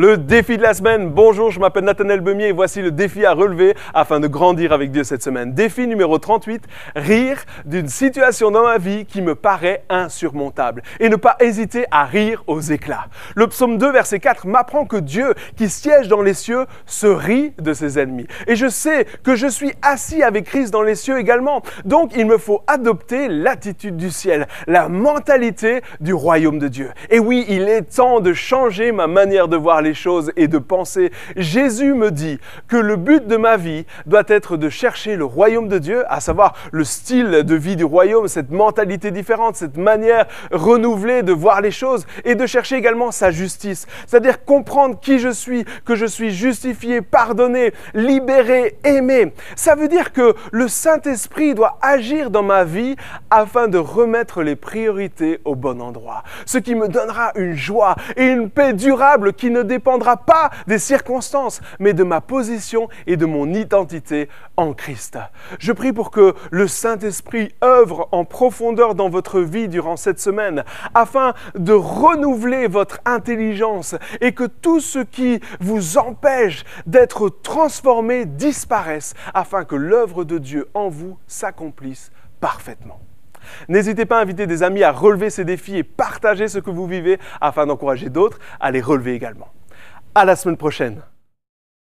Le défi de la semaine. Bonjour, je m'appelle Nathanaël Bemier et voici le défi à relever afin de grandir avec Dieu cette semaine. Défi numéro 38, rire d'une situation dans ma vie qui me paraît insurmontable et ne pas hésiter à rire aux éclats. Le psaume 2, verset 4 m'apprend que Dieu qui siège dans les cieux se rit de ses ennemis. Et je sais que je suis assis avec Christ dans les cieux également. Donc il me faut adopter l'attitude du ciel, la mentalité du royaume de Dieu. Et oui, il est temps de changer ma manière de voir les choses et de penser. Jésus me dit que le but de ma vie doit être de chercher le royaume de Dieu, à savoir le style de vie du royaume, cette mentalité différente, cette manière renouvelée de voir les choses et de chercher également sa justice. C'est-à-dire comprendre qui je suis, que je suis justifié, pardonné, libéré, aimé. Ça veut dire que le Saint-Esprit doit agir dans ma vie afin de remettre les priorités au bon endroit. Ce qui me donnera une joie et une paix durable qui ne dépendra pas des circonstances, mais de ma position et de mon identité en Christ. Je prie pour que le Saint-Esprit œuvre en profondeur dans votre vie durant cette semaine, afin de renouveler votre intelligence et que tout ce qui vous empêche d'être transformé disparaisse, afin que l'œuvre de Dieu en vous s'accomplisse parfaitement. N'hésitez pas à inviter des amis à relever ces défis et partager ce que vous vivez afin d'encourager d'autres à les relever également. À la semaine prochaine.